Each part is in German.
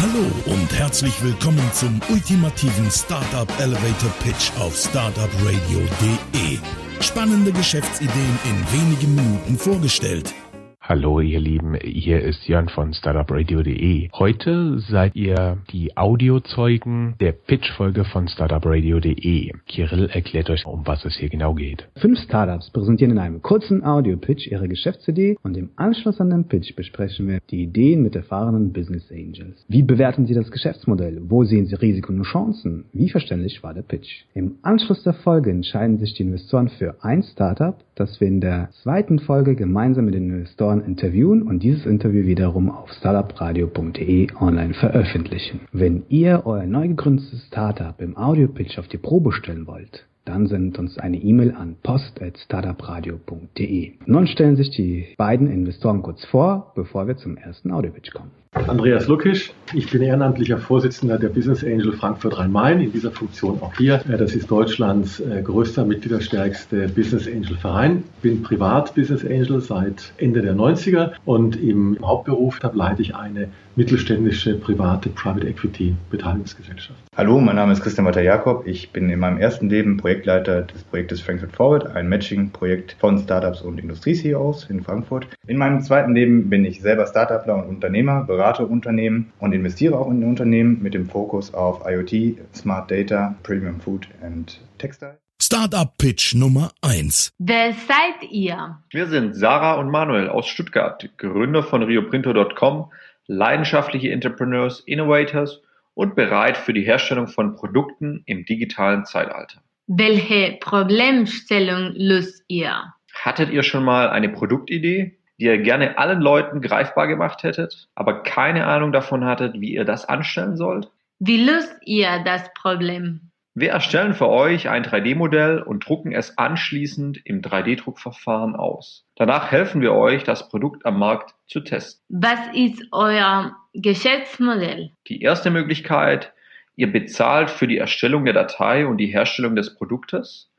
Hallo und herzlich willkommen zum ultimativen Startup Elevator Pitch auf startupradio.de. Spannende Geschäftsideen in wenigen Minuten vorgestellt. Hallo ihr Lieben, hier ist Jörn von startupradio.de. Heute seid ihr die Audiozeugen der Pitch-Folge von startupradio.de. Kirill erklärt euch, um was es hier genau geht. Fünf Startups präsentieren in einem kurzen Audio-Pitch ihre Geschäftsidee und im Anschluss an den Pitch besprechen wir die Ideen mit erfahrenen Business Angels. Wie bewerten sie das Geschäftsmodell? Wo sehen sie Risiken und Chancen? Wie verständlich war der Pitch? Im Anschluss der Folge entscheiden sich die Investoren für ein Startup, das wir in der zweiten Folge gemeinsam mit den Investoren Investoren interviewen und dieses Interview wiederum auf startupradio.de online veröffentlichen. Wenn ihr euer neu gegründetes Startup im Audio-Pitch auf die Probe stellen wollt, dann sendet uns eine E-Mail an post.startupradio.de. Nun stellen sich die beiden Investoren kurz vor, bevor wir zum ersten Audio-Pitch kommen. Andreas Luckisch, ich bin ehrenamtlicher Vorsitzender der Business Angel Frankfurt Rhein-Main, in dieser Funktion auch hier. Das ist Deutschlands äh, größter, mitgliederstärkste Business Angel Verein. Bin privat Business Angel seit Ende der 90er und im Hauptberuf leite ich eine mittelständische private Private Equity Beteiligungsgesellschaft. Hallo, mein Name ist Christian Walter Jakob. Ich bin in meinem ersten Leben Projektleiter des Projektes Frankfurt Forward, ein Matching-Projekt von Startups und Industrie-CEOs in Frankfurt. In meinem zweiten Leben bin ich selber Startupler und Unternehmer, berate Unternehmen und investiere auch in Unternehmen mit dem Fokus auf IoT, Smart Data, Premium Food and Textile. Startup Pitch Nummer 1. Wer seid ihr? Wir sind Sarah und Manuel aus Stuttgart, Gründer von rioprinto.com, leidenschaftliche Entrepreneurs, Innovators und bereit für die Herstellung von Produkten im digitalen Zeitalter. Welche Problemstellung löst ihr? Hattet ihr schon mal eine Produktidee, die ihr gerne allen Leuten greifbar gemacht hättet, aber keine Ahnung davon hattet, wie ihr das anstellen sollt? Wie löst ihr das Problem? Wir erstellen für euch ein 3D-Modell und drucken es anschließend im 3D-Druckverfahren aus. Danach helfen wir euch, das Produkt am Markt zu testen. Was ist euer Geschäftsmodell? Die erste Möglichkeit, ihr bezahlt für die Erstellung der Datei und die Herstellung des Produktes.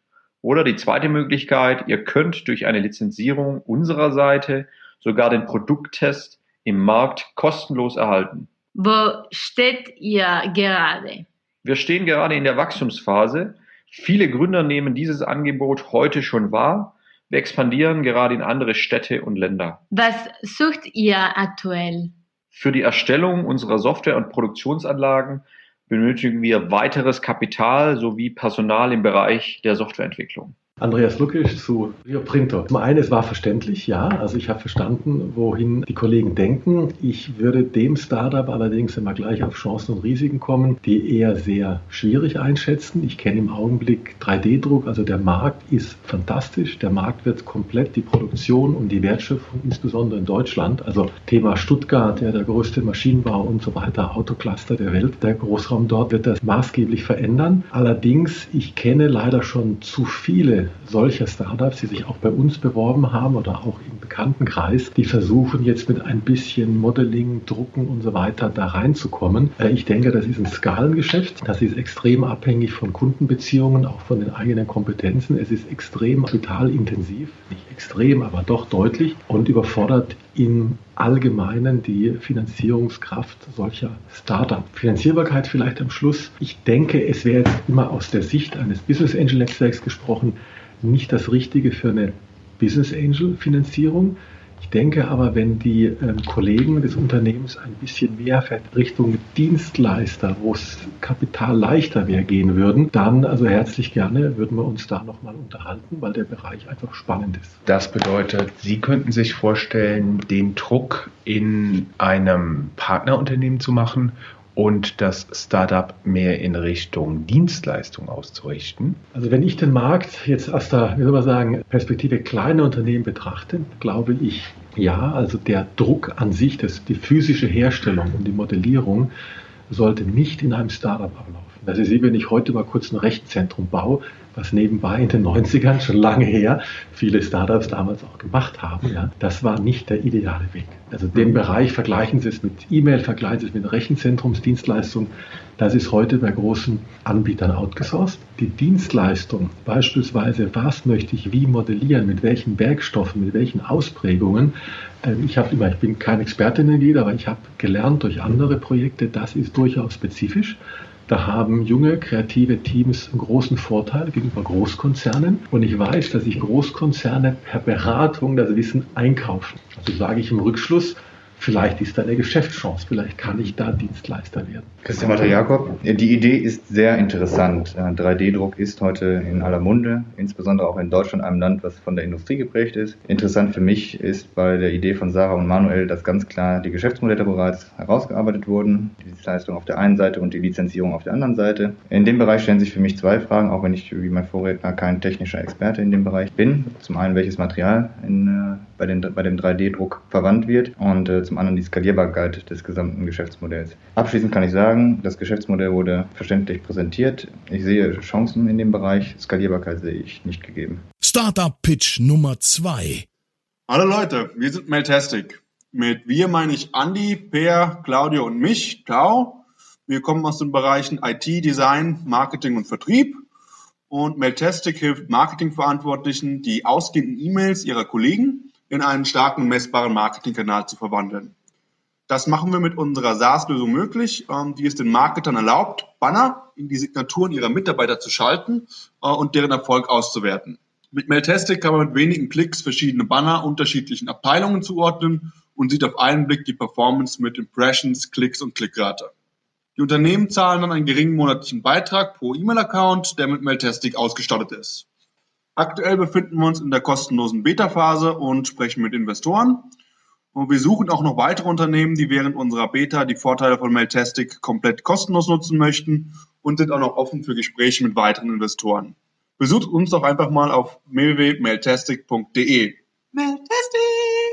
Oder die zweite Möglichkeit, ihr könnt durch eine Lizenzierung unserer Seite sogar den Produkttest im Markt kostenlos erhalten. Wo steht ihr gerade? Wir stehen gerade in der Wachstumsphase. Viele Gründer nehmen dieses Angebot heute schon wahr. Wir expandieren gerade in andere Städte und Länder. Was sucht ihr aktuell? Für die Erstellung unserer Software- und Produktionsanlagen benötigen wir weiteres Kapital sowie Personal im Bereich der Softwareentwicklung. Andreas Luckisch zu Rio Printo. Zum einen, es war verständlich, ja. Also ich habe verstanden, wohin die Kollegen denken. Ich würde dem Startup allerdings immer gleich auf Chancen und Risiken kommen, die eher sehr schwierig einschätzen. Ich kenne im Augenblick 3D-Druck, also der Markt ist fantastisch. Der Markt wird komplett die Produktion und die Wertschöpfung, insbesondere in Deutschland, also Thema Stuttgart, ja, der größte Maschinenbau und so weiter, Autocluster der Welt, der Großraum dort wird das maßgeblich verändern. Allerdings, ich kenne leider schon zu viele solcher Startups, die sich auch bei uns beworben haben oder auch im Bekanntenkreis, die versuchen jetzt mit ein bisschen Modeling, Drucken und so weiter da reinzukommen. Äh, ich denke, das ist ein Skalengeschäft. Das ist extrem abhängig von Kundenbeziehungen, auch von den eigenen Kompetenzen. Es ist extrem kapitalintensiv, nicht extrem, aber doch deutlich und überfordert im Allgemeinen die Finanzierungskraft solcher Startup. Finanzierbarkeit vielleicht am Schluss. Ich denke, es wäre jetzt immer aus der Sicht eines Business Angel Netzwerks gesprochen, nicht das Richtige für eine Business Angel Finanzierung. Ich denke aber, wenn die ähm, Kollegen des Unternehmens ein bisschen mehr Richtung Dienstleister, wo es Kapital leichter wäre, gehen würden, dann also herzlich gerne würden wir uns da nochmal unterhalten, weil der Bereich einfach spannend ist. Das bedeutet, Sie könnten sich vorstellen, den Druck in einem Partnerunternehmen zu machen und das Startup mehr in Richtung Dienstleistung auszurichten? Also wenn ich den Markt jetzt aus der, wie soll man sagen, Perspektive kleiner Unternehmen betrachte, glaube ich, ja, also der Druck an sich, das, die physische Herstellung und die Modellierung sollte nicht in einem Startup ablaufen. Das ist wie wenn ich heute mal kurz ein Rechenzentrum baue, was nebenbei in den 90ern schon lange her viele Startups damals auch gemacht haben. Ja. Das war nicht der ideale Weg. Also den Bereich vergleichen Sie es mit E-Mail, vergleichen Sie es mit Rechenzentrumsdienstleistungen. Das ist heute bei großen Anbietern outgesourced. Die Dienstleistung, beispielsweise, was möchte ich wie modellieren, mit welchen Werkstoffen, mit welchen Ausprägungen. Ähm, ich habe immer, ich bin kein Experte in der Gebiet, aber ich habe gelernt durch andere Projekte, das ist durchaus spezifisch. Da haben junge, kreative Teams einen großen Vorteil gegenüber Großkonzernen. Und ich weiß, dass sich Großkonzerne per Beratung das Wissen einkaufen. Also sage ich im Rückschluss, vielleicht ist da eine Geschäftschance, vielleicht kann ich da Dienstleister werden. Christian Walter Jakob, die Idee ist sehr interessant. 3D-Druck ist heute in aller Munde, insbesondere auch in Deutschland, einem Land, was von der Industrie geprägt ist. Interessant für mich ist bei der Idee von Sarah und Manuel, dass ganz klar die Geschäftsmodelle bereits herausgearbeitet wurden, die Dienstleistung auf der einen Seite und die Lizenzierung auf der anderen Seite. In dem Bereich stellen sich für mich zwei Fragen, auch wenn ich wie mein Vorredner kein technischer Experte in dem Bereich bin. Zum einen, welches Material in, äh, bei, den, bei dem 3D-Druck verwandt wird und äh, zum anderen die Skalierbarkeit des gesamten Geschäftsmodells. Abschließend kann ich sagen, das Geschäftsmodell wurde verständlich präsentiert. Ich sehe Chancen in dem Bereich, Skalierbarkeit sehe ich nicht gegeben. Startup Pitch Nummer 2. Hallo Leute, wir sind Meltastic. Mit wir meine ich Andy, Per, Claudio und mich, Tau. Wir kommen aus den Bereichen IT, Design, Marketing und Vertrieb. Und Meltastic hilft Marketingverantwortlichen, die ausgehenden E-Mails ihrer Kollegen in einen starken messbaren Marketingkanal zu verwandeln. Das machen wir mit unserer SaaS-Lösung möglich, ähm, die es den Marketern erlaubt, Banner in die Signaturen ihrer Mitarbeiter zu schalten äh, und deren Erfolg auszuwerten. Mit Mailtastic kann man mit wenigen Klicks verschiedene Banner unterschiedlichen Abteilungen zuordnen und sieht auf einen Blick die Performance mit Impressions, Klicks und Klickrate. Die Unternehmen zahlen dann einen geringen monatlichen Beitrag pro E-Mail-Account, der mit Mailtastic ausgestattet ist. Aktuell befinden wir uns in der kostenlosen Beta-Phase und sprechen mit Investoren. Und wir suchen auch noch weitere Unternehmen, die während unserer Beta die Vorteile von Mailtastic komplett kostenlos nutzen möchten und sind auch noch offen für Gespräche mit weiteren Investoren. Besucht uns doch einfach mal auf www.mailtastic.de. Mailtastic!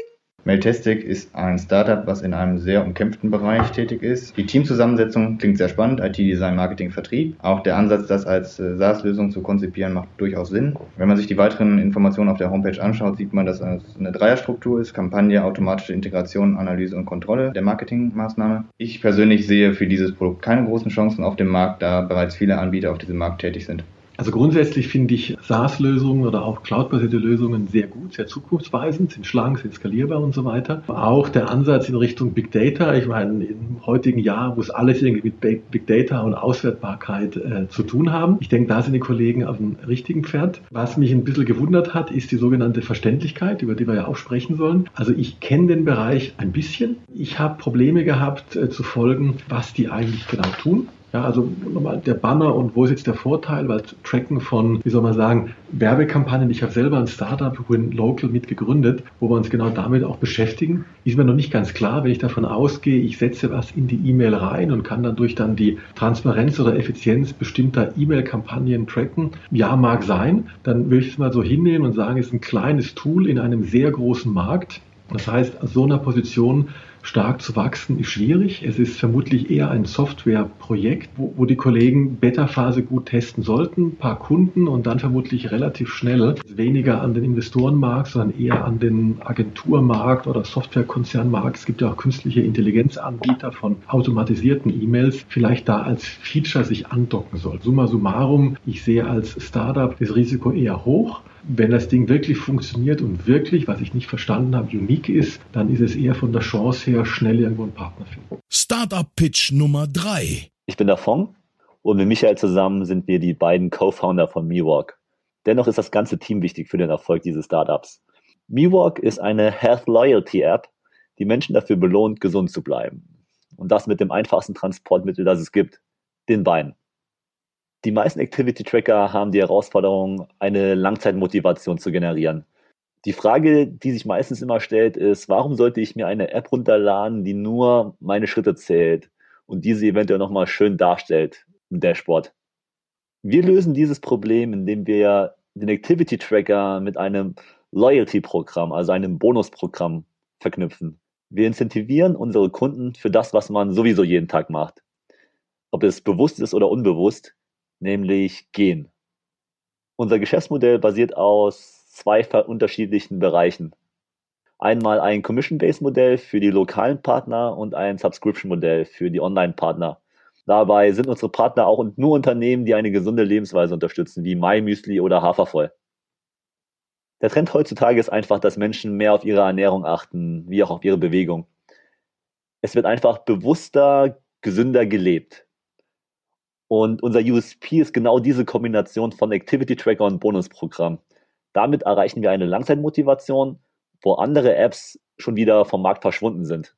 Mailtastic ist ein Startup, was in einem sehr umkämpften Bereich tätig ist. Die Teamzusammensetzung klingt sehr spannend, IT, Design, Marketing, Vertrieb. Auch der Ansatz, das als äh, SaaS-Lösung zu konzipieren, macht durchaus Sinn. Wenn man sich die weiteren Informationen auf der Homepage anschaut, sieht man, dass es eine Dreierstruktur ist. Kampagne, automatische Integration, Analyse und Kontrolle der Marketingmaßnahme. Ich persönlich sehe für dieses Produkt keine großen Chancen auf dem Markt, da bereits viele Anbieter auf diesem Markt tätig sind. Also grundsätzlich finde ich SaaS-Lösungen oder auch cloud-basierte Lösungen sehr gut, sehr zukunftsweisend, sind schlank, sind skalierbar und so weiter. Auch der Ansatz in Richtung Big Data, ich meine, im heutigen Jahr muss alles irgendwie mit Big Data und Auswertbarkeit äh, zu tun haben. Ich denke, da sind die Kollegen auf dem richtigen Pferd. Was mich ein bisschen gewundert hat, ist die sogenannte Verständlichkeit, über die wir ja auch sprechen sollen. Also ich kenne den Bereich ein bisschen. Ich habe Probleme gehabt äh, zu folgen, was die eigentlich genau tun. Ja, also nochmal der Banner und wo ist jetzt der Vorteil, weil Tracken von, wie soll man sagen, Werbekampagnen, ich habe selber ein Startup Win Local mitgegründet, wo wir uns genau damit auch beschäftigen, ist mir noch nicht ganz klar, wenn ich davon ausgehe, ich setze was in die E-Mail rein und kann dann durch dann die Transparenz oder Effizienz bestimmter E-Mail-Kampagnen tracken. Ja, mag sein, dann will ich es mal so hinnehmen und sagen, es ist ein kleines Tool in einem sehr großen Markt. Das heißt, aus so einer Position stark zu wachsen ist schwierig. Es ist vermutlich eher ein Softwareprojekt, wo, wo die Kollegen Beta-Phase gut testen sollten, ein paar Kunden und dann vermutlich relativ schnell weniger an den Investorenmarkt, sondern eher an den Agenturmarkt oder Softwarekonzernmarkt. Es gibt ja auch künstliche Intelligenzanbieter von automatisierten E-Mails, vielleicht da als Feature sich andocken soll. Summa summarum, ich sehe als Startup das Risiko eher hoch wenn das Ding wirklich funktioniert und wirklich, was ich nicht verstanden habe, unique ist, dann ist es eher von der Chance her schnell irgendwo einen Partner finden. Startup Pitch Nummer 3. Ich bin der Fong und mit Michael zusammen sind wir die beiden Co-Founder von MeWalk. Dennoch ist das ganze Team wichtig für den Erfolg dieses Startups. MeWalk ist eine Health Loyalty App, die Menschen dafür belohnt, gesund zu bleiben. Und das mit dem einfachsten Transportmittel, das es gibt, den Beinen. Die meisten Activity Tracker haben die Herausforderung, eine Langzeitmotivation zu generieren. Die Frage, die sich meistens immer stellt, ist, warum sollte ich mir eine App runterladen, die nur meine Schritte zählt und diese eventuell nochmal schön darstellt im Dashboard? Wir lösen dieses Problem, indem wir den Activity Tracker mit einem Loyalty-Programm, also einem Bonusprogramm verknüpfen. Wir incentivieren unsere Kunden für das, was man sowieso jeden Tag macht. ob es bewusst ist oder unbewusst, nämlich gehen. Unser Geschäftsmodell basiert aus zwei unterschiedlichen Bereichen. Einmal ein Commission-Based-Modell für die lokalen Partner und ein Subscription-Modell für die Online-Partner. Dabei sind unsere Partner auch nur Unternehmen, die eine gesunde Lebensweise unterstützen, wie MyMüsli oder Hafervoll. Der Trend heutzutage ist einfach, dass Menschen mehr auf ihre Ernährung achten, wie auch auf ihre Bewegung. Es wird einfach bewusster, gesünder gelebt. Und unser USP ist genau diese Kombination von Activity Tracker und Bonusprogramm. Damit erreichen wir eine Langzeitmotivation, wo andere Apps schon wieder vom Markt verschwunden sind.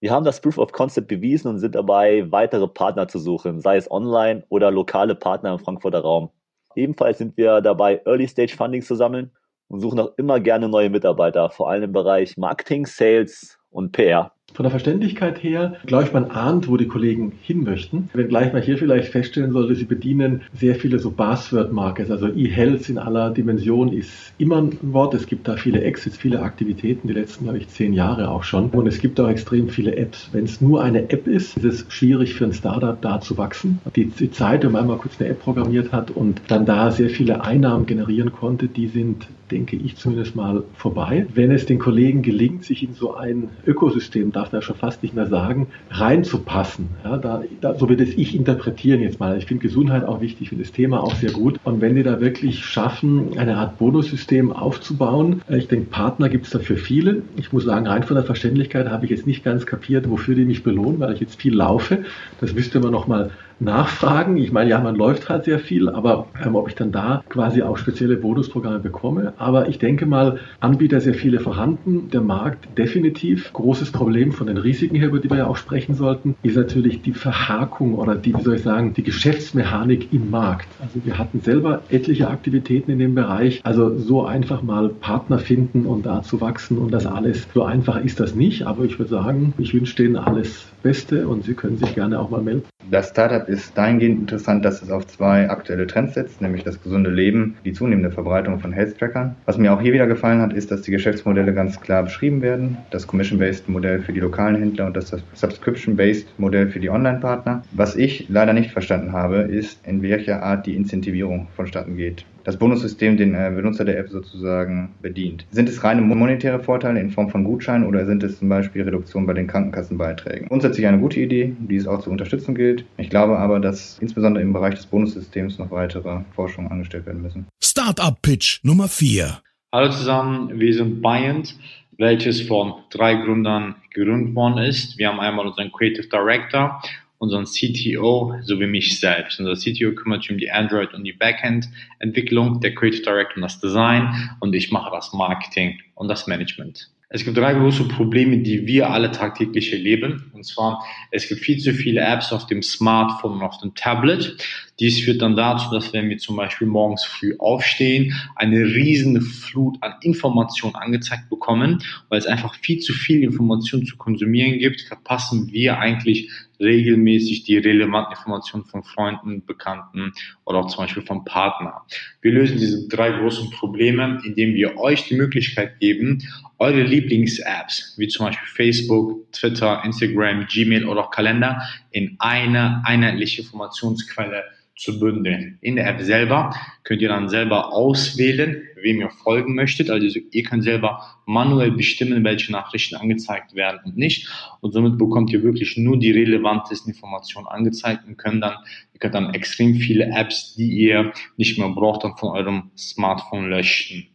Wir haben das Proof of Concept bewiesen und sind dabei, weitere Partner zu suchen, sei es online oder lokale Partner im Frankfurter Raum. Ebenfalls sind wir dabei, Early Stage Funding zu sammeln und suchen auch immer gerne neue Mitarbeiter, vor allem im Bereich Marketing, Sales und PR. Von der Verständlichkeit her, glaube ich, man ahnt, wo die Kollegen hin möchten. Wenngleich man hier vielleicht feststellen sollte, sie bedienen sehr viele so Buzzword-Markets. Also E-Health in aller Dimension ist immer ein Wort. Es gibt da viele Exits, viele Aktivitäten, die letzten, glaube ich, zehn Jahre auch schon. Und es gibt auch extrem viele Apps. Wenn es nur eine App ist, ist es schwierig für ein Startup da zu wachsen. Die, die Zeit, wenn man einmal kurz eine App programmiert hat und dann da sehr viele Einnahmen generieren konnte, die sind denke ich zumindest mal vorbei. Wenn es den Kollegen gelingt, sich in so ein Ökosystem, darf man ja schon fast nicht mehr sagen, reinzupassen, ja, da, da, so wird es ich interpretieren jetzt mal. Ich finde Gesundheit auch wichtig, ich finde das Thema auch sehr gut. Und wenn die da wirklich schaffen, eine Art Bonussystem aufzubauen, äh, ich denke, Partner gibt es dafür viele. Ich muss sagen, rein von der Verständlichkeit habe ich jetzt nicht ganz kapiert, wofür die mich belohnen, weil ich jetzt viel laufe. Das müsste man noch mal nachfragen. Ich meine, ja, man läuft halt sehr viel, aber ähm, ob ich dann da quasi auch spezielle Bonusprogramme bekomme. Aber ich denke mal, Anbieter sehr viele vorhanden, der Markt definitiv. Großes Problem von den Risiken her, über die wir ja auch sprechen sollten, ist natürlich die Verhakung oder die, wie soll ich sagen, die Geschäftsmechanik im Markt. Also wir hatten selber etliche Aktivitäten in dem Bereich. Also so einfach mal Partner finden und da zu wachsen und das alles. So einfach ist das nicht, aber ich würde sagen, ich wünsche denen alles Beste und Sie können sich gerne auch mal melden. Das Startup ist dahingehend interessant, dass es auf zwei aktuelle Trends setzt, nämlich das gesunde Leben, die zunehmende Verbreitung von Health Trackern. Was mir auch hier wieder gefallen hat, ist, dass die Geschäftsmodelle ganz klar beschrieben werden. Das Commission-Based Modell für die lokalen Händler und das Subscription-Based Modell für die Online-Partner. Was ich leider nicht verstanden habe, ist, in welcher Art die Incentivierung vonstatten geht das Bonussystem den äh, Benutzer der App sozusagen bedient. Sind es reine monetäre Vorteile in Form von Gutscheinen oder sind es zum Beispiel Reduktionen bei den Krankenkassenbeiträgen? Grundsätzlich eine gute Idee, die es auch zu unterstützen gilt. Ich glaube aber, dass insbesondere im Bereich des Bonussystems noch weitere Forschungen angestellt werden müssen. Startup Pitch Nummer 4. Hallo zusammen, wir sind Buyant, welches von drei Gründern gegründet worden ist. Wir haben einmal unseren Creative Director unseren CTO sowie mich selbst. Unser CTO kümmert sich um die Android und die Backend-Entwicklung, der Creative Director um das Design und ich mache das Marketing und das Management. Es gibt drei große Probleme, die wir alle tagtäglich erleben. Und zwar, es gibt viel zu viele Apps auf dem Smartphone und auf dem Tablet. Dies führt dann dazu, dass wenn wir zum Beispiel morgens früh aufstehen, eine riesige Flut an Informationen angezeigt bekommen, weil es einfach viel zu viel Information zu konsumieren gibt, verpassen wir eigentlich regelmäßig die relevanten Informationen von Freunden, Bekannten oder auch zum Beispiel vom Partner. Wir lösen diese drei großen Probleme, indem wir euch die Möglichkeit geben, eure Lieblings-Apps, wie zum Beispiel Facebook, Twitter, Instagram, Gmail oder auch Kalender, in eine einheitliche Informationsquelle zu bündeln. In der App selber könnt ihr dann selber auswählen, wem ihr folgen möchtet. Also ihr könnt selber manuell bestimmen, welche Nachrichten angezeigt werden und nicht. Und somit bekommt ihr wirklich nur die relevantesten Informationen angezeigt und könnt dann, ihr könnt dann extrem viele Apps, die ihr nicht mehr braucht, dann von eurem Smartphone löschen.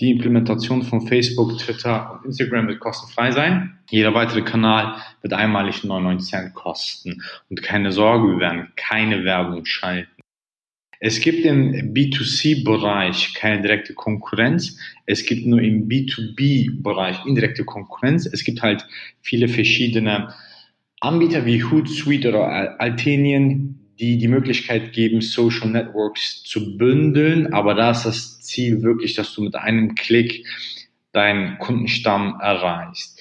Die Implementation von Facebook, Twitter und Instagram wird kostenfrei sein. Jeder weitere Kanal wird einmalig 99 Cent kosten. Und keine Sorge, wir werden keine Werbung schalten. Es gibt im B2C-Bereich keine direkte Konkurrenz. Es gibt nur im B2B-Bereich indirekte Konkurrenz. Es gibt halt viele verschiedene Anbieter wie Hootsuite oder Altenien, die die Möglichkeit geben, Social Networks zu bündeln. Aber da ist das Ziel wirklich, dass du mit einem Klick deinen Kundenstamm erreichst.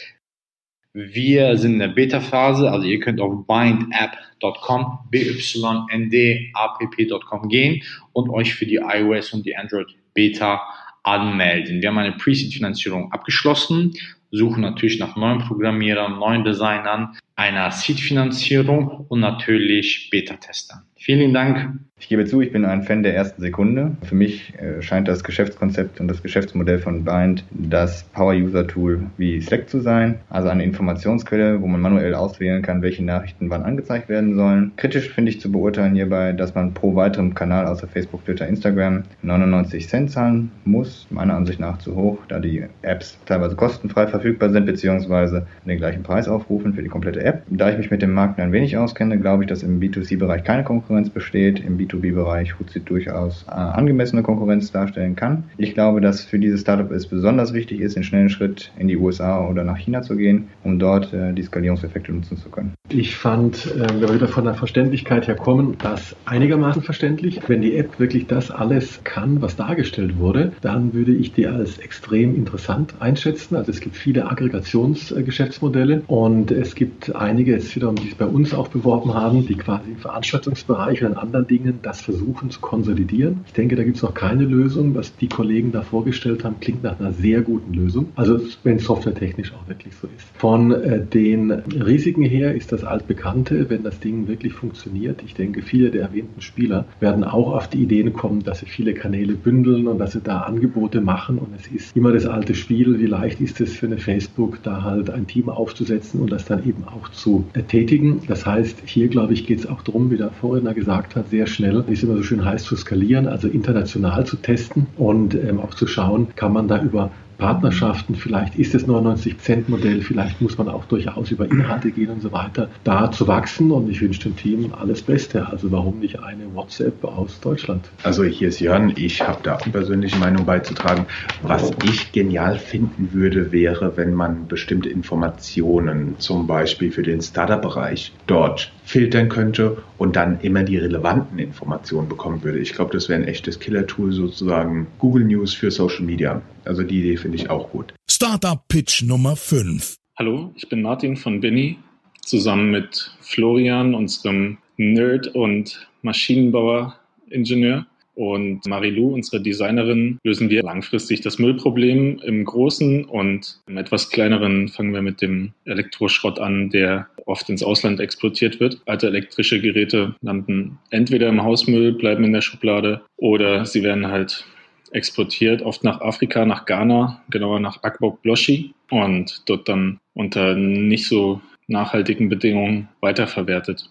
Wir sind in der Beta-Phase, also ihr könnt auf bindapp.com, byndapp.com gehen und euch für die iOS und die Android Beta anmelden. Wir haben eine Pre-Seed-Finanzierung abgeschlossen, suchen natürlich nach neuen Programmierern, neuen Designern. Einer Seed-Finanzierung und natürlich Beta-Testern. Vielen Dank. Ich gebe zu, ich bin ein Fan der ersten Sekunde. Für mich äh, scheint das Geschäftskonzept und das Geschäftsmodell von Bind das Power-User-Tool wie Slack zu sein. Also eine Informationsquelle, wo man manuell auswählen kann, welche Nachrichten wann angezeigt werden sollen. Kritisch finde ich zu beurteilen hierbei, dass man pro weiterem Kanal außer Facebook, Twitter, Instagram 99 Cent zahlen muss. Meiner Ansicht nach zu hoch, da die Apps teilweise kostenfrei verfügbar sind, beziehungsweise den gleichen Preis aufrufen für die komplette App. Da ich mich mit dem Markt ein wenig auskenne, glaube ich, dass im B2C-Bereich keine Konkurrenz besteht. Im B2B-Bereich Hootsuite durchaus äh, angemessene Konkurrenz darstellen kann. Ich glaube, dass für dieses Startup es besonders wichtig ist, den schnellen Schritt in die USA oder nach China zu gehen, um dort äh, die Skalierungseffekte nutzen zu können. Ich fand, äh, wenn wir wieder von der Verständlichkeit her kommen, das einigermaßen verständlich. Wenn die App wirklich das alles kann, was dargestellt wurde, dann würde ich die als extrem interessant einschätzen. Also es gibt viele Aggregationsgeschäftsmodelle und es gibt einige, jetzt wiederum, die es bei uns auch beworben haben, die quasi im Veranstaltungsbereich und in anderen Dingen das versuchen zu konsolidieren. Ich denke, da gibt es noch keine Lösung. Was die Kollegen da vorgestellt haben, klingt nach einer sehr guten Lösung. Also wenn es softwaretechnisch auch wirklich so ist. Von äh, den Risiken her ist das altbekannte, wenn das Ding wirklich funktioniert. Ich denke, viele der erwähnten Spieler werden auch auf die Ideen kommen, dass sie viele Kanäle bündeln und dass sie da Angebote machen. Und es ist immer das alte Spiel, wie leicht ist es für eine Facebook, da halt ein Team aufzusetzen und das dann eben auch zu tätigen. Das heißt, hier glaube ich, geht es auch darum, wie der Vorredner gesagt hat, sehr schnell, wie es immer so schön heißt, zu skalieren, also international zu testen und ähm, auch zu schauen, kann man da über Partnerschaften, vielleicht ist es 99-Cent-Modell, vielleicht muss man auch durchaus über Inhalte gehen und so weiter, da zu wachsen. Und ich wünsche dem Team alles Beste. Also warum nicht eine WhatsApp aus Deutschland? Also hier ist Jörn, ich habe da auch persönliche Meinung beizutragen. Was ich genial finden würde, wäre, wenn man bestimmte Informationen, zum Beispiel für den Startup-Bereich, dort filtern könnte und dann immer die relevanten Informationen bekommen würde. Ich glaube, das wäre ein echtes Killer-Tool sozusagen. Google News für Social Media. Also die Idee finde ich auch gut. Startup Pitch Nummer 5. Hallo, ich bin Martin von Benny. Zusammen mit Florian, unserem Nerd und Maschinenbauer-Ingenieur, und Marilou, unsere Designerin, lösen wir langfristig das Müllproblem im Großen und im etwas kleineren fangen wir mit dem Elektroschrott an, der oft ins Ausland exportiert wird. Alte elektrische Geräte landen entweder im Hausmüll, bleiben in der Schublade oder sie werden halt exportiert, oft nach Afrika, nach Ghana, genauer nach Akbok Bloshi und dort dann unter nicht so nachhaltigen Bedingungen weiterverwertet.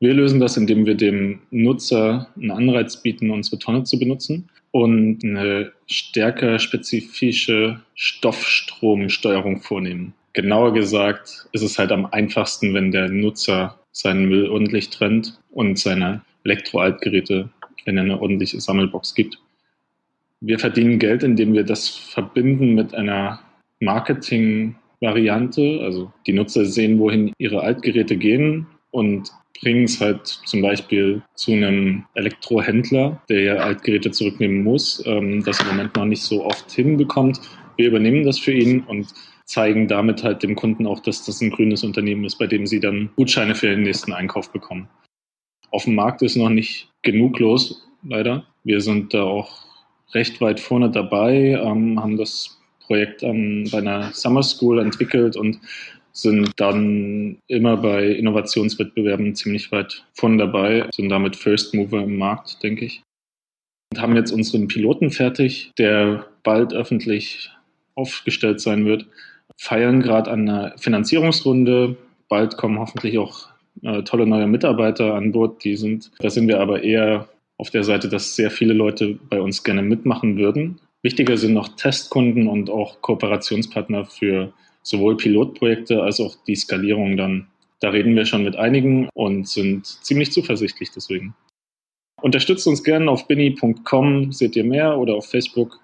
Wir lösen das, indem wir dem Nutzer einen Anreiz bieten, unsere Tonne zu benutzen und eine stärker spezifische Stoffstromsteuerung vornehmen. Genauer gesagt ist es halt am einfachsten, wenn der Nutzer seinen Müll ordentlich trennt und seine Elektroaltgeräte, wenn er eine ordentliche Sammelbox gibt. Wir verdienen Geld, indem wir das verbinden mit einer Marketing-Variante. Also die Nutzer sehen, wohin ihre Altgeräte gehen und bringen es halt zum Beispiel zu einem Elektrohändler, der ja Altgeräte zurücknehmen muss, ähm, das im Moment noch nicht so oft hinbekommt. Wir übernehmen das für ihn und zeigen damit halt dem Kunden auch, dass das ein grünes Unternehmen ist, bei dem sie dann Gutscheine für den nächsten Einkauf bekommen. Auf dem Markt ist noch nicht genug los, leider. Wir sind da auch recht weit vorne dabei, ähm, haben das Projekt ähm, bei einer Summer School entwickelt und sind dann immer bei Innovationswettbewerben ziemlich weit vorne dabei, sind damit First Mover im Markt, denke ich. Und haben jetzt unseren Piloten fertig, der bald öffentlich aufgestellt sein wird, feiern gerade an einer Finanzierungsrunde. Bald kommen hoffentlich auch äh, tolle neue Mitarbeiter an Bord. Die sind, da sind wir aber eher auf der Seite, dass sehr viele Leute bei uns gerne mitmachen würden. Wichtiger sind noch Testkunden und auch Kooperationspartner für sowohl Pilotprojekte als auch die Skalierung dann. Da reden wir schon mit einigen und sind ziemlich zuversichtlich deswegen. Unterstützt uns gerne auf binny.com, seht ihr mehr oder auf Facebook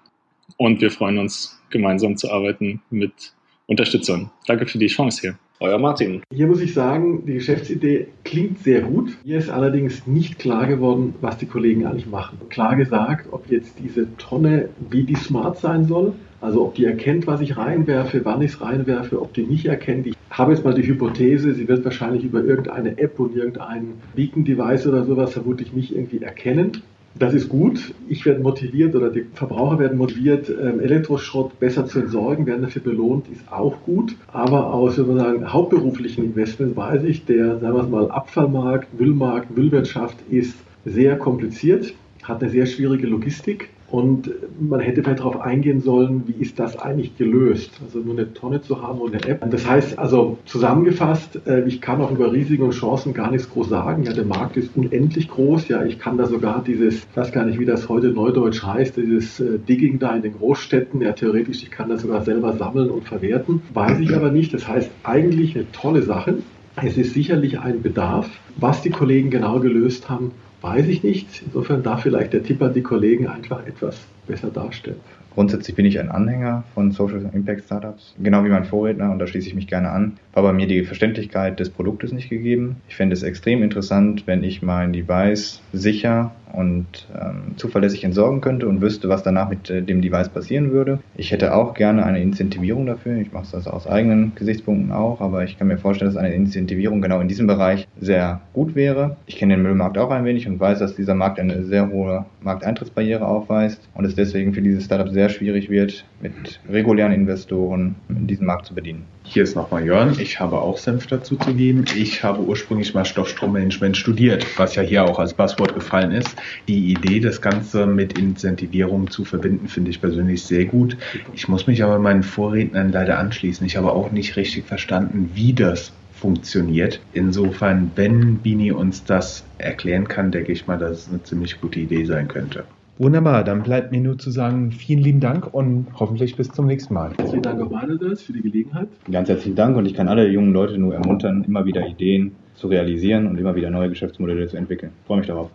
und wir freuen uns, gemeinsam zu arbeiten mit Unterstützern. Danke für die Chance hier. Euer Martin. Hier muss ich sagen, die Geschäftsidee klingt sehr gut. Mir ist allerdings nicht klar geworden, was die Kollegen eigentlich machen. Klar gesagt, ob jetzt diese Tonne, wie die smart sein soll, also ob die erkennt, was ich reinwerfe, wann ich es reinwerfe, ob die mich erkennt. Ich habe jetzt mal die Hypothese, sie wird wahrscheinlich über irgendeine App und irgendein Beacon-Device oder sowas vermutlich mich irgendwie erkennen Das ist gut. Ich werde motiviert oder die Verbraucher werden motiviert, ähm, Elektroschrott besser zu entsorgen, werden dafür belohnt, ist auch gut. Aber aus sagen, hauptberuflichen Investments weiß ich, der, sagen wir mal, Abfallmarkt, Müllmarkt, Müllwirtschaft ist sehr kompliziert, hat eine sehr schwierige Logistik und man hätte vielleicht darauf eingehen sollen, wie ist das eigentlich gelöst? Also nur eine Tonne zu haben und eine App. Das heißt also zusammengefasst, äh, ich kann auch über Risiken und Chancen gar nichts groß sagen. Ja, der Markt ist unendlich groß. Ja, ich kann da sogar dieses, ich weiß gar nicht, wie das heute neudeutsch heißt, dieses äh, Digging da in den Großstädten. Ja, theoretisch, ich kann das sogar selber sammeln und verwerten. Weiß ich aber nicht. Das heißt eigentlich eine tolle Sache. Es ist sicherlich ein Bedarf. Was die Kollegen genau gelöst haben, weiß ich nicht. Insofern darf vielleicht der Tipp an die Kollegen einfach etwas besser darstellen. Grundsätzlich bin ich ein Anhänger von Social Impact Startups, genau wie mein Vorredner, und da schließe ich mich gerne an. War bei mir die Verständlichkeit des Produktes nicht gegeben. Ich fände es extrem interessant, wenn ich mein Device sicher und ähm, zuverlässig entsorgen könnte und wüsste, was danach mit äh, dem Device passieren würde. Ich hätte auch gerne eine Incentivierung dafür. Ich mache es aus eigenen Gesichtspunkten auch, aber ich kann mir vorstellen, dass eine Incentivierung genau in diesem Bereich sehr gut wäre. Ich kenne den Müllmarkt auch ein wenig und weiß, dass dieser Markt eine sehr hohe Markteintrittsbarriere aufweist und es deswegen für dieses Startup sehr schwierig wird, mit regulären Investoren in diesen Markt zu bedienen. Hier ist nochmal Jörn. Ich habe auch Senf dazu zu geben. Ich habe ursprünglich mal Stoffstrommanagement studiert, was ja hier auch als Buzzword gefallen ist. Die Idee, das Ganze mit Incentivierung zu verbinden, finde ich persönlich sehr gut. Ich muss mich aber meinen Vorrednern leider anschließen. Ich habe auch nicht richtig verstanden, wie das funktioniert. Insofern, wenn Bini uns das erklären kann, denke ich mal, dass es eine ziemlich gute Idee sein könnte. Wunderbar, dann bleibt mir nur zu sagen, vielen lieben Dank und hoffentlich bis zum nächsten Mal. Vielen Dank auch meinerseits für die Gelegenheit. Ganz herzlichen Dank und ich kann alle jungen Leute nur ermuntern, immer wieder Ideen zu realisieren und immer wieder neue Geschäftsmodelle zu entwickeln. Ich freue mich darauf.